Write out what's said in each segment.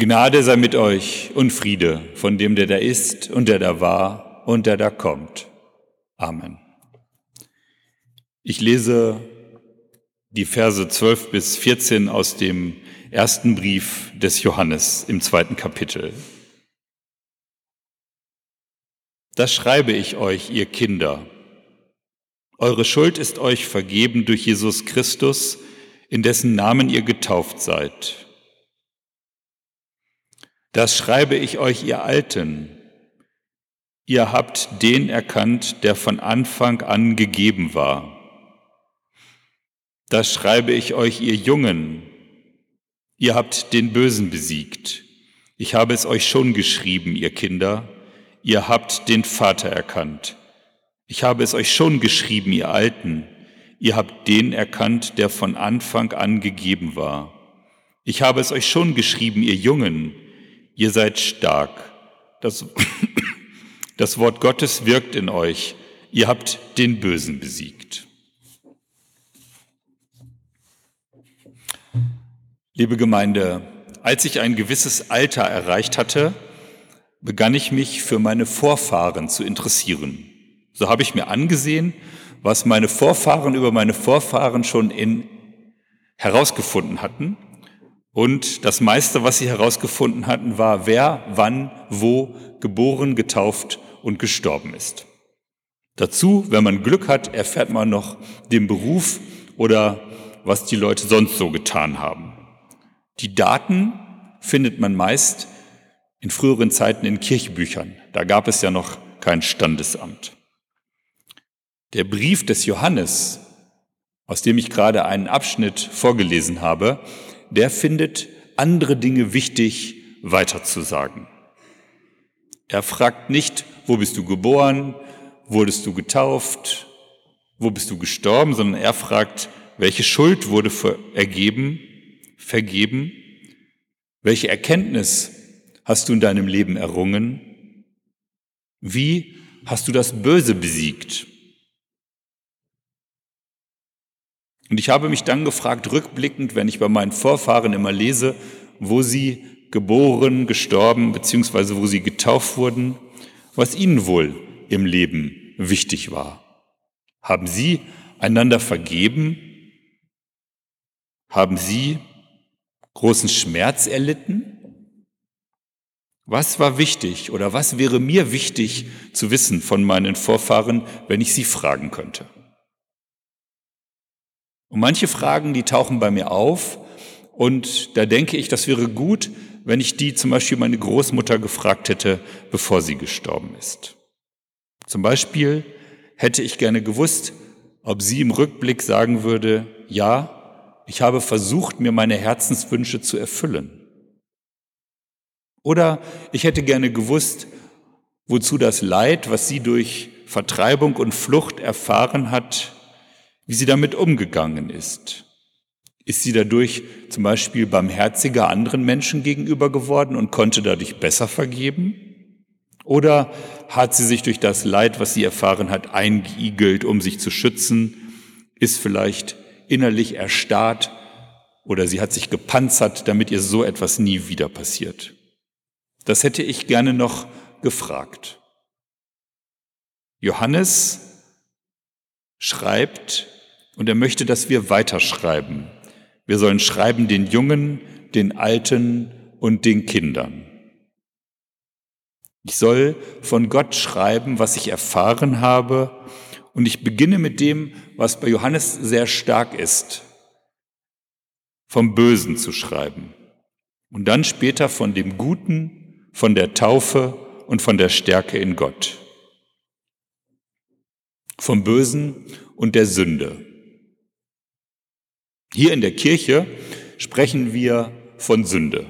Gnade sei mit euch und Friede von dem, der da ist und der da war und der da kommt. Amen. Ich lese die Verse 12 bis 14 aus dem ersten Brief des Johannes im zweiten Kapitel. Das schreibe ich euch, ihr Kinder. Eure Schuld ist euch vergeben durch Jesus Christus, in dessen Namen ihr getauft seid. Das schreibe ich euch, ihr Alten. Ihr habt den erkannt, der von Anfang an gegeben war. Das schreibe ich euch, ihr Jungen. Ihr habt den Bösen besiegt. Ich habe es euch schon geschrieben, ihr Kinder. Ihr habt den Vater erkannt. Ich habe es euch schon geschrieben, ihr Alten. Ihr habt den erkannt, der von Anfang an gegeben war. Ich habe es euch schon geschrieben, ihr Jungen. Ihr seid stark. Das, das Wort Gottes wirkt in euch. Ihr habt den Bösen besiegt. Liebe Gemeinde, als ich ein gewisses Alter erreicht hatte, begann ich mich für meine Vorfahren zu interessieren. So habe ich mir angesehen, was meine Vorfahren über meine Vorfahren schon in herausgefunden hatten. Und das meiste, was sie herausgefunden hatten, war, wer, wann, wo geboren, getauft und gestorben ist. Dazu, wenn man Glück hat, erfährt man noch den Beruf oder was die Leute sonst so getan haben. Die Daten findet man meist in früheren Zeiten in Kirchbüchern. Da gab es ja noch kein Standesamt. Der Brief des Johannes, aus dem ich gerade einen Abschnitt vorgelesen habe, der findet andere Dinge wichtig weiterzusagen. Er fragt nicht, wo bist du geboren, wurdest du getauft, wo bist du gestorben, sondern er fragt, welche Schuld wurde ergeben vergeben? Welche Erkenntnis hast du in deinem Leben errungen? Wie hast du das Böse besiegt? Und ich habe mich dann gefragt, rückblickend, wenn ich bei meinen Vorfahren immer lese, wo sie geboren, gestorben, beziehungsweise wo sie getauft wurden, was ihnen wohl im Leben wichtig war. Haben sie einander vergeben? Haben sie großen Schmerz erlitten? Was war wichtig oder was wäre mir wichtig zu wissen von meinen Vorfahren, wenn ich sie fragen könnte? Und manche Fragen, die tauchen bei mir auf und da denke ich, das wäre gut, wenn ich die zum Beispiel meine Großmutter gefragt hätte, bevor sie gestorben ist. Zum Beispiel hätte ich gerne gewusst, ob sie im Rückblick sagen würde, ja, ich habe versucht, mir meine Herzenswünsche zu erfüllen. Oder ich hätte gerne gewusst, wozu das Leid, was sie durch Vertreibung und Flucht erfahren hat, wie sie damit umgegangen ist. Ist sie dadurch zum Beispiel barmherziger anderen Menschen gegenüber geworden und konnte dadurch besser vergeben? Oder hat sie sich durch das Leid, was sie erfahren hat, eingeigelt, um sich zu schützen? Ist vielleicht innerlich erstarrt oder sie hat sich gepanzert, damit ihr so etwas nie wieder passiert. Das hätte ich gerne noch gefragt. Johannes schreibt und er möchte, dass wir weiterschreiben. Wir sollen schreiben den Jungen, den Alten und den Kindern. Ich soll von Gott schreiben, was ich erfahren habe und ich beginne mit dem, was bei Johannes sehr stark ist, vom Bösen zu schreiben. Und dann später von dem Guten, von der Taufe und von der Stärke in Gott. Vom Bösen und der Sünde. Hier in der Kirche sprechen wir von Sünde.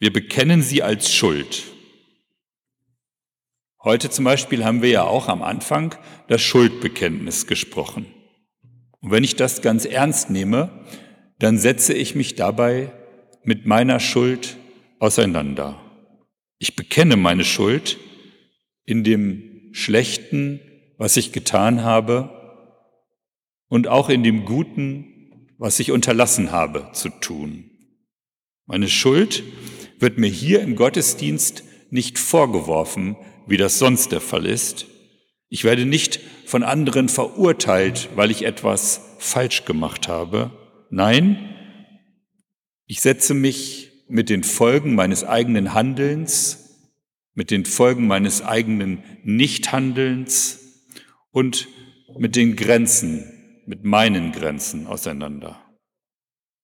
Wir bekennen sie als Schuld. Heute zum Beispiel haben wir ja auch am Anfang das Schuldbekenntnis gesprochen. Und wenn ich das ganz ernst nehme, dann setze ich mich dabei mit meiner Schuld auseinander. Ich bekenne meine Schuld in dem Schlechten, was ich getan habe, und auch in dem Guten, was ich unterlassen habe zu tun. Meine Schuld wird mir hier im Gottesdienst nicht vorgeworfen, wie das sonst der Fall ist. Ich werde nicht von anderen verurteilt, weil ich etwas falsch gemacht habe. Nein, ich setze mich mit den Folgen meines eigenen Handelns, mit den Folgen meines eigenen Nichthandelns und mit den Grenzen, mit meinen Grenzen auseinander.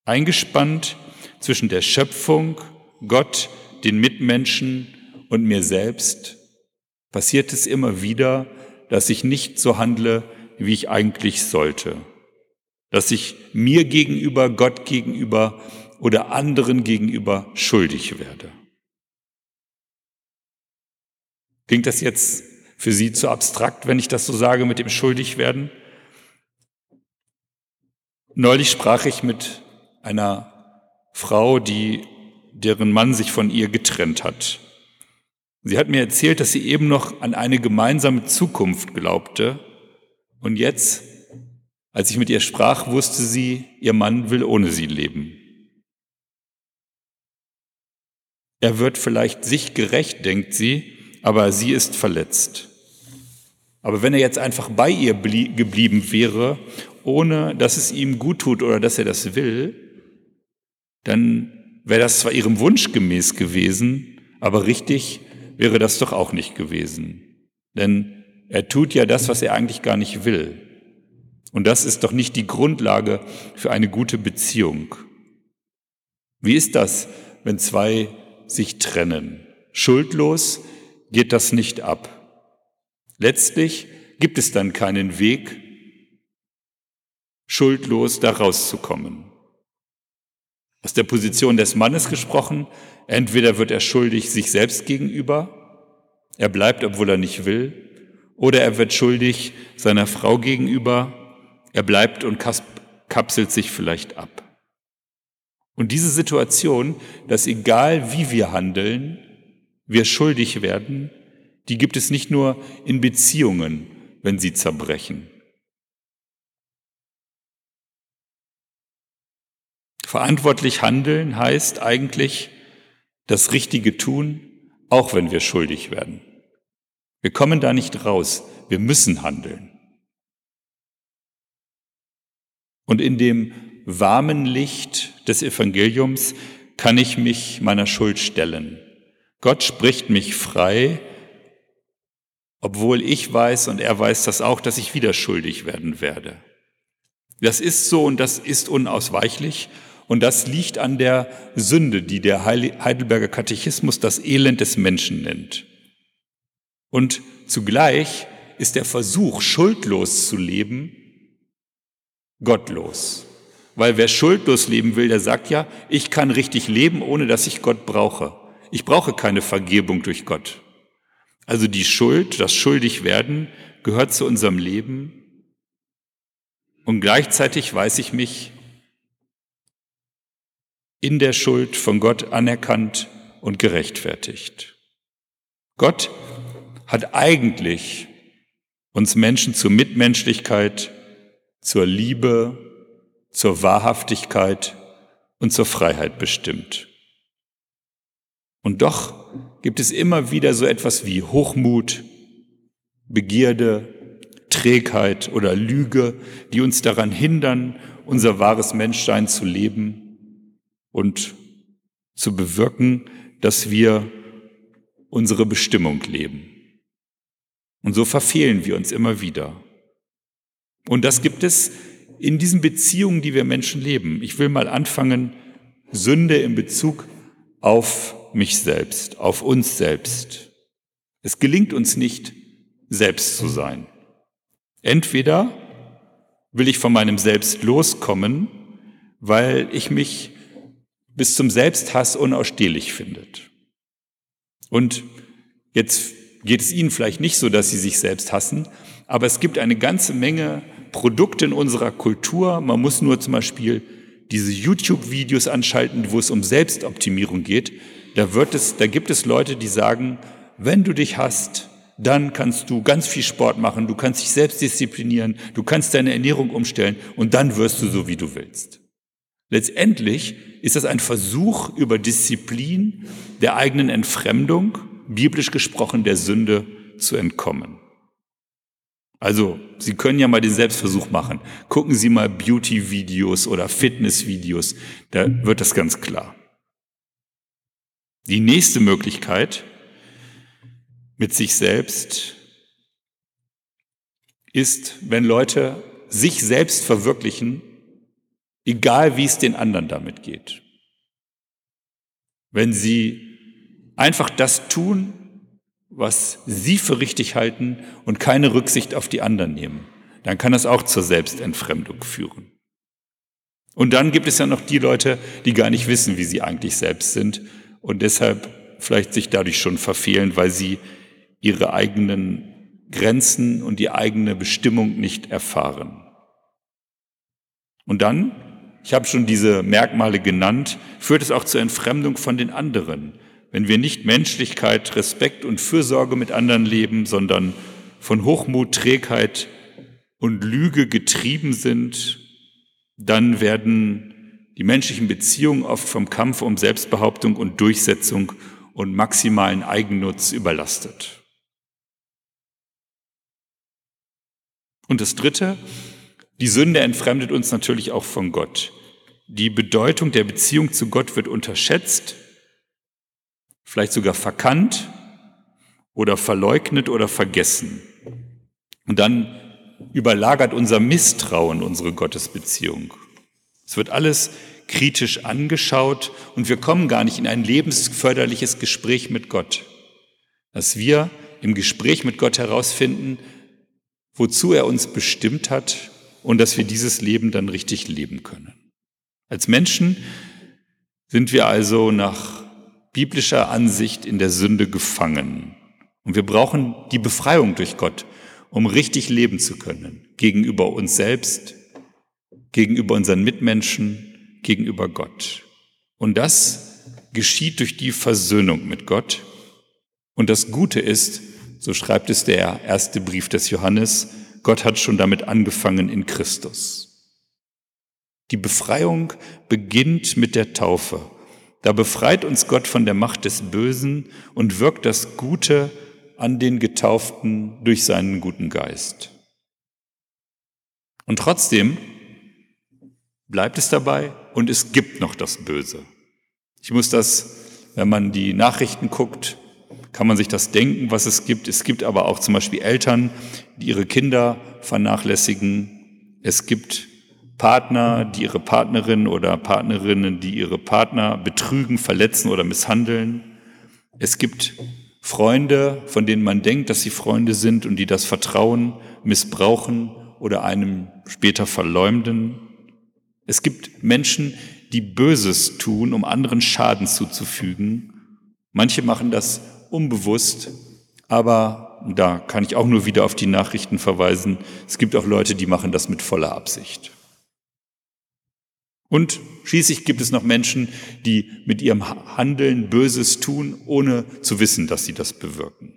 Eingespannt zwischen der Schöpfung, Gott, den Mitmenschen und mir selbst passiert es immer wieder, dass ich nicht so handle, wie ich eigentlich sollte. Dass ich mir gegenüber, Gott gegenüber oder anderen gegenüber schuldig werde. Klingt das jetzt für Sie zu abstrakt, wenn ich das so sage mit dem Schuldigwerden? Neulich sprach ich mit einer Frau, die, deren Mann sich von ihr getrennt hat. Sie hat mir erzählt, dass sie eben noch an eine gemeinsame Zukunft glaubte. Und jetzt, als ich mit ihr sprach, wusste sie, ihr Mann will ohne sie leben. Er wird vielleicht sich gerecht, denkt sie, aber sie ist verletzt. Aber wenn er jetzt einfach bei ihr geblieben wäre, ohne dass es ihm gut tut oder dass er das will, dann wäre das zwar ihrem Wunsch gemäß gewesen, aber richtig wäre das doch auch nicht gewesen. Denn er tut ja das, was er eigentlich gar nicht will. Und das ist doch nicht die Grundlage für eine gute Beziehung. Wie ist das, wenn zwei sich trennen? Schuldlos geht das nicht ab. Letztlich gibt es dann keinen Weg, schuldlos da rauszukommen. Aus der Position des Mannes gesprochen, entweder wird er schuldig sich selbst gegenüber, er bleibt, obwohl er nicht will, oder er wird schuldig seiner Frau gegenüber, er bleibt und kapselt sich vielleicht ab. Und diese Situation, dass egal wie wir handeln, wir schuldig werden, die gibt es nicht nur in Beziehungen, wenn sie zerbrechen. Verantwortlich handeln heißt eigentlich das Richtige tun, auch wenn wir schuldig werden. Wir kommen da nicht raus, wir müssen handeln. Und in dem warmen Licht des Evangeliums kann ich mich meiner Schuld stellen. Gott spricht mich frei, obwohl ich weiß und er weiß das auch, dass ich wieder schuldig werden werde. Das ist so und das ist unausweichlich und das liegt an der Sünde, die der Heidelberger Katechismus das Elend des Menschen nennt. Und zugleich ist der Versuch, schuldlos zu leben, gottlos. Weil wer schuldlos leben will, der sagt ja, ich kann richtig leben, ohne dass ich Gott brauche. Ich brauche keine Vergebung durch Gott. Also die Schuld, das Schuldigwerden gehört zu unserem Leben. Und gleichzeitig weiß ich mich in der Schuld von Gott anerkannt und gerechtfertigt. Gott hat eigentlich uns Menschen zur Mitmenschlichkeit, zur Liebe, zur Wahrhaftigkeit und zur Freiheit bestimmt. Und doch gibt es immer wieder so etwas wie Hochmut, Begierde, Trägheit oder Lüge, die uns daran hindern, unser wahres Menschsein zu leben und zu bewirken, dass wir unsere Bestimmung leben. Und so verfehlen wir uns immer wieder. Und das gibt es in diesen Beziehungen, die wir Menschen leben. Ich will mal anfangen, Sünde in Bezug auf mich selbst, auf uns selbst. Es gelingt uns nicht, selbst zu sein. Entweder will ich von meinem Selbst loskommen, weil ich mich bis zum Selbsthass unausstehlich findet. Und jetzt geht es Ihnen vielleicht nicht so, dass Sie sich selbst hassen, aber es gibt eine ganze Menge Produkte in unserer Kultur. Man muss nur zum Beispiel diese YouTube-Videos anschalten, wo es um Selbstoptimierung geht. Da, wird es, da gibt es Leute, die sagen, wenn du dich hast, dann kannst du ganz viel Sport machen, du kannst dich selbst disziplinieren, du kannst deine Ernährung umstellen und dann wirst du so, wie du willst. Letztendlich ist das ein Versuch über Disziplin der eigenen Entfremdung, biblisch gesprochen der Sünde, zu entkommen. Also, Sie können ja mal den Selbstversuch machen. Gucken Sie mal Beauty-Videos oder Fitness-Videos, da wird das ganz klar. Die nächste Möglichkeit, mit sich selbst, ist, wenn Leute sich selbst verwirklichen, egal wie es den anderen damit geht. Wenn sie einfach das tun, was sie für richtig halten und keine Rücksicht auf die anderen nehmen, dann kann das auch zur Selbstentfremdung führen. Und dann gibt es ja noch die Leute, die gar nicht wissen, wie sie eigentlich selbst sind und deshalb vielleicht sich dadurch schon verfehlen, weil sie ihre eigenen Grenzen und die eigene Bestimmung nicht erfahren. Und dann, ich habe schon diese Merkmale genannt, führt es auch zur Entfremdung von den anderen, wenn wir nicht Menschlichkeit, Respekt und Fürsorge mit anderen leben, sondern von Hochmut, Trägheit und Lüge getrieben sind, dann werden die menschlichen Beziehungen oft vom Kampf um Selbstbehauptung und Durchsetzung und maximalen Eigennutz überlastet. Und das Dritte, die Sünde entfremdet uns natürlich auch von Gott. Die Bedeutung der Beziehung zu Gott wird unterschätzt vielleicht sogar verkannt oder verleugnet oder vergessen. Und dann überlagert unser Misstrauen unsere Gottesbeziehung. Es wird alles kritisch angeschaut und wir kommen gar nicht in ein lebensförderliches Gespräch mit Gott. Dass wir im Gespräch mit Gott herausfinden, wozu er uns bestimmt hat und dass wir dieses Leben dann richtig leben können. Als Menschen sind wir also nach biblischer Ansicht in der Sünde gefangen. Und wir brauchen die Befreiung durch Gott, um richtig leben zu können. Gegenüber uns selbst, gegenüber unseren Mitmenschen, gegenüber Gott. Und das geschieht durch die Versöhnung mit Gott. Und das Gute ist, so schreibt es der erste Brief des Johannes, Gott hat schon damit angefangen in Christus. Die Befreiung beginnt mit der Taufe da befreit uns Gott von der Macht des Bösen und wirkt das Gute an den Getauften durch seinen guten Geist. Und trotzdem bleibt es dabei und es gibt noch das Böse. Ich muss das, wenn man die Nachrichten guckt, kann man sich das denken, was es gibt. Es gibt aber auch zum Beispiel Eltern, die ihre Kinder vernachlässigen. Es gibt Partner, die ihre Partnerin oder Partnerinnen, die ihre Partner betrügen, verletzen oder misshandeln. Es gibt Freunde, von denen man denkt, dass sie Freunde sind und die das Vertrauen missbrauchen oder einem später verleumden. Es gibt Menschen, die Böses tun, um anderen Schaden zuzufügen. Manche machen das unbewusst, aber da kann ich auch nur wieder auf die Nachrichten verweisen. Es gibt auch Leute, die machen das mit voller Absicht. Und schließlich gibt es noch Menschen, die mit ihrem Handeln Böses tun, ohne zu wissen, dass sie das bewirken.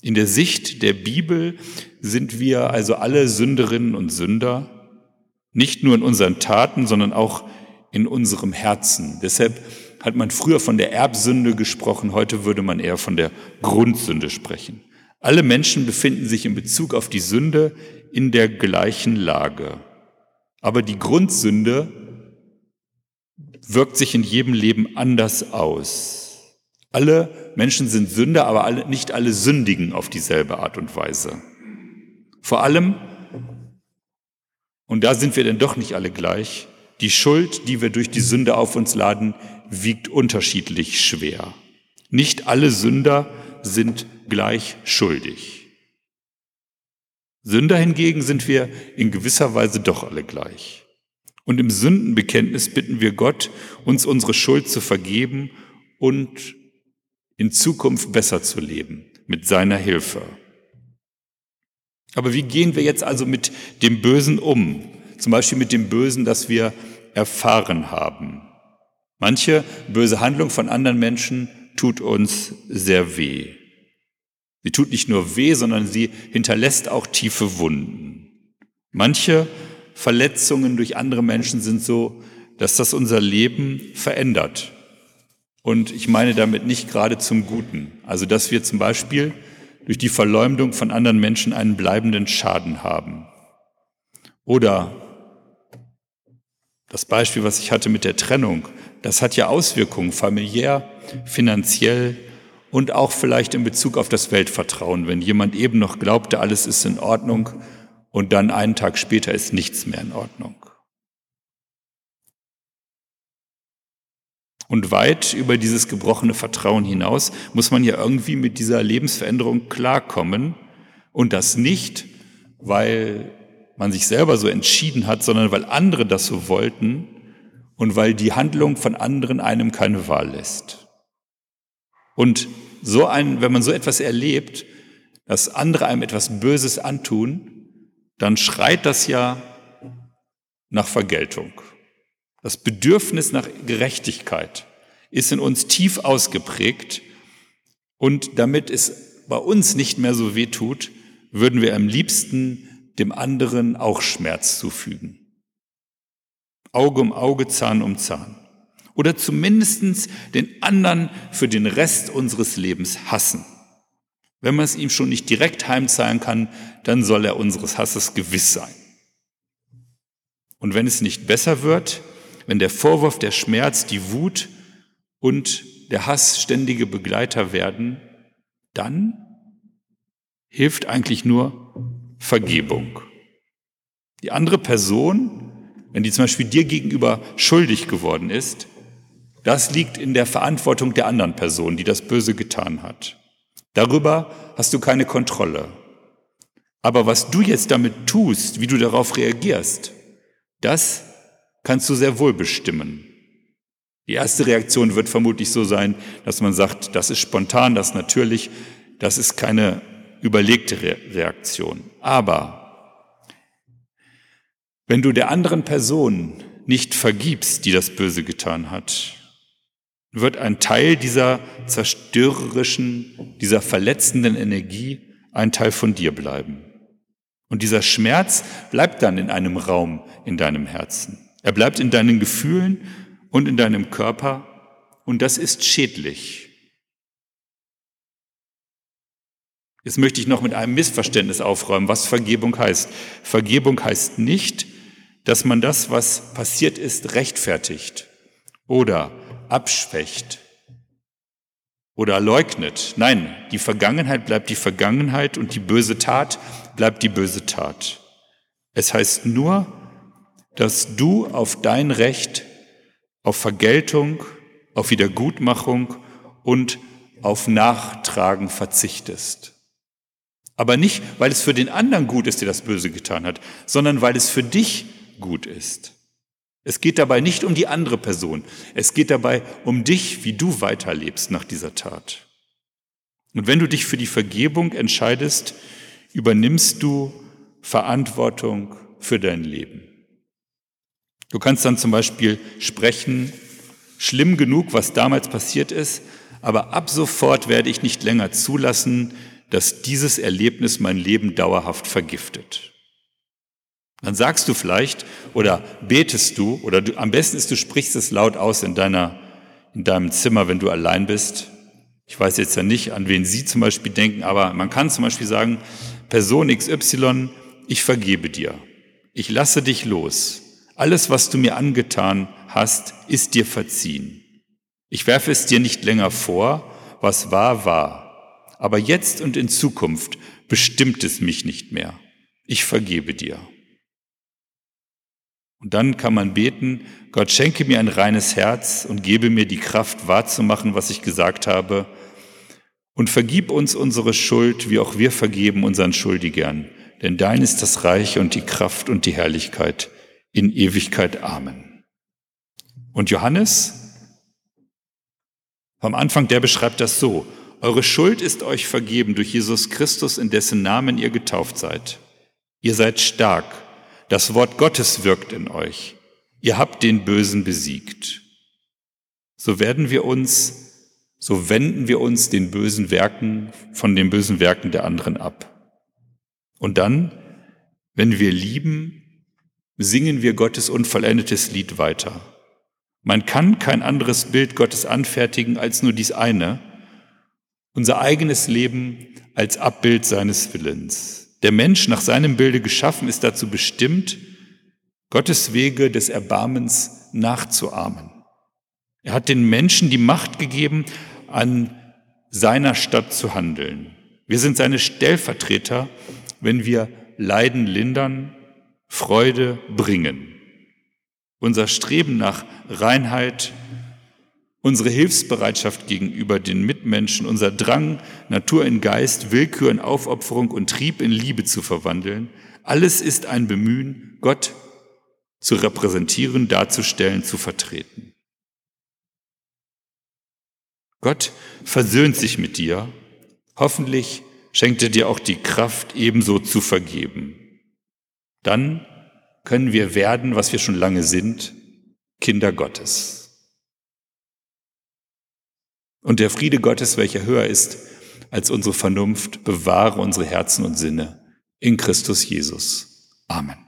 In der Sicht der Bibel sind wir also alle Sünderinnen und Sünder, nicht nur in unseren Taten, sondern auch in unserem Herzen. Deshalb hat man früher von der Erbsünde gesprochen, heute würde man eher von der Grundsünde sprechen. Alle Menschen befinden sich in Bezug auf die Sünde in der gleichen Lage. Aber die Grundsünde wirkt sich in jedem Leben anders aus. Alle Menschen sind Sünder, aber alle, nicht alle sündigen auf dieselbe Art und Weise. Vor allem, und da sind wir denn doch nicht alle gleich, die Schuld, die wir durch die Sünde auf uns laden, wiegt unterschiedlich schwer. Nicht alle Sünder sind gleich schuldig. Sünder hingegen sind wir in gewisser Weise doch alle gleich. Und im Sündenbekenntnis bitten wir Gott, uns unsere Schuld zu vergeben und in Zukunft besser zu leben, mit seiner Hilfe. Aber wie gehen wir jetzt also mit dem Bösen um? Zum Beispiel mit dem Bösen, das wir erfahren haben. Manche böse Handlung von anderen Menschen tut uns sehr weh. Sie tut nicht nur weh, sondern sie hinterlässt auch tiefe Wunden. Manche Verletzungen durch andere Menschen sind so dass das unser Leben verändert. Und ich meine damit nicht gerade zum Guten. Also, dass wir zum Beispiel durch die Verleumdung von anderen Menschen einen bleibenden Schaden haben. Oder das Beispiel, was ich hatte mit der Trennung, das hat ja Auswirkungen familiär, finanziell und auch vielleicht in Bezug auf das Weltvertrauen, wenn jemand eben noch glaubte, alles ist in Ordnung und dann einen Tag später ist nichts mehr in Ordnung. Und weit über dieses gebrochene Vertrauen hinaus muss man ja irgendwie mit dieser Lebensveränderung klarkommen und das nicht, weil man sich selber so entschieden hat, sondern weil andere das so wollten und weil die Handlung von anderen einem keine Wahl lässt. Und so ein, wenn man so etwas erlebt, dass andere einem etwas Böses antun, dann schreit das ja nach Vergeltung. Das Bedürfnis nach Gerechtigkeit ist in uns tief ausgeprägt und damit es bei uns nicht mehr so weh tut, würden wir am liebsten dem anderen auch Schmerz zufügen. Auge um Auge, Zahn um Zahn. Oder zumindestens den anderen für den Rest unseres Lebens hassen. Wenn man es ihm schon nicht direkt heimzahlen kann, dann soll er unseres Hasses gewiss sein. Und wenn es nicht besser wird, wenn der Vorwurf, der Schmerz, die Wut und der Hass ständige Begleiter werden, dann hilft eigentlich nur Vergebung. Die andere Person, wenn die zum Beispiel dir gegenüber schuldig geworden ist, das liegt in der Verantwortung der anderen Person, die das Böse getan hat. Darüber hast du keine Kontrolle. Aber was du jetzt damit tust, wie du darauf reagierst, das kannst du sehr wohl bestimmen. Die erste Reaktion wird vermutlich so sein, dass man sagt, das ist spontan, das ist natürlich, das ist keine überlegte Re Reaktion. Aber wenn du der anderen Person nicht vergibst, die das Böse getan hat, wird ein Teil dieser zerstörerischen, dieser verletzenden Energie ein Teil von dir bleiben. Und dieser Schmerz bleibt dann in einem Raum in deinem Herzen. Er bleibt in deinen Gefühlen und in deinem Körper und das ist schädlich. Jetzt möchte ich noch mit einem Missverständnis aufräumen, was Vergebung heißt. Vergebung heißt nicht, dass man das, was passiert ist, rechtfertigt oder abschwächt oder leugnet. Nein, die Vergangenheit bleibt die Vergangenheit und die böse Tat bleibt die böse Tat. Es heißt nur, dass du auf dein Recht, auf Vergeltung, auf Wiedergutmachung und auf Nachtragen verzichtest. Aber nicht, weil es für den anderen gut ist, der das Böse getan hat, sondern weil es für dich gut ist. Es geht dabei nicht um die andere Person. Es geht dabei um dich, wie du weiterlebst nach dieser Tat. Und wenn du dich für die Vergebung entscheidest, übernimmst du Verantwortung für dein Leben. Du kannst dann zum Beispiel sprechen, schlimm genug, was damals passiert ist, aber ab sofort werde ich nicht länger zulassen, dass dieses Erlebnis mein Leben dauerhaft vergiftet. Dann sagst du vielleicht oder betest du oder du, am besten ist, du sprichst es laut aus in deiner, in deinem Zimmer, wenn du allein bist. Ich weiß jetzt ja nicht, an wen Sie zum Beispiel denken, aber man kann zum Beispiel sagen, Person XY, ich vergebe dir. Ich lasse dich los. Alles, was du mir angetan hast, ist dir verziehen. Ich werfe es dir nicht länger vor, was war, war. Aber jetzt und in Zukunft bestimmt es mich nicht mehr. Ich vergebe dir. Und dann kann man beten, Gott schenke mir ein reines Herz und gebe mir die Kraft wahrzumachen, was ich gesagt habe. Und vergib uns unsere Schuld, wie auch wir vergeben unseren Schuldigern. Denn dein ist das Reich und die Kraft und die Herrlichkeit in Ewigkeit. Amen. Und Johannes, vom Anfang, der beschreibt das so. Eure Schuld ist euch vergeben durch Jesus Christus, in dessen Namen ihr getauft seid. Ihr seid stark. Das Wort Gottes wirkt in euch. Ihr habt den Bösen besiegt. So werden wir uns, so wenden wir uns den bösen Werken, von den bösen Werken der anderen ab. Und dann, wenn wir lieben, singen wir Gottes unvollendetes Lied weiter. Man kann kein anderes Bild Gottes anfertigen als nur dies eine, unser eigenes Leben als Abbild seines Willens. Der Mensch nach seinem Bilde geschaffen ist dazu bestimmt, Gottes Wege des Erbarmens nachzuahmen. Er hat den Menschen die Macht gegeben, an seiner Stadt zu handeln. Wir sind seine Stellvertreter, wenn wir Leiden lindern, Freude bringen. Unser Streben nach Reinheit, unsere Hilfsbereitschaft gegenüber den Mitmenschen, unser Drang, Natur in Geist, Willkür in Aufopferung und Trieb in Liebe zu verwandeln, alles ist ein Bemühen, Gott zu repräsentieren, darzustellen, zu vertreten. Gott versöhnt sich mit dir. Hoffentlich schenkt er dir auch die Kraft, ebenso zu vergeben. Dann können wir werden, was wir schon lange sind, Kinder Gottes. Und der Friede Gottes, welcher höher ist als unsere Vernunft, bewahre unsere Herzen und Sinne in Christus Jesus. Amen.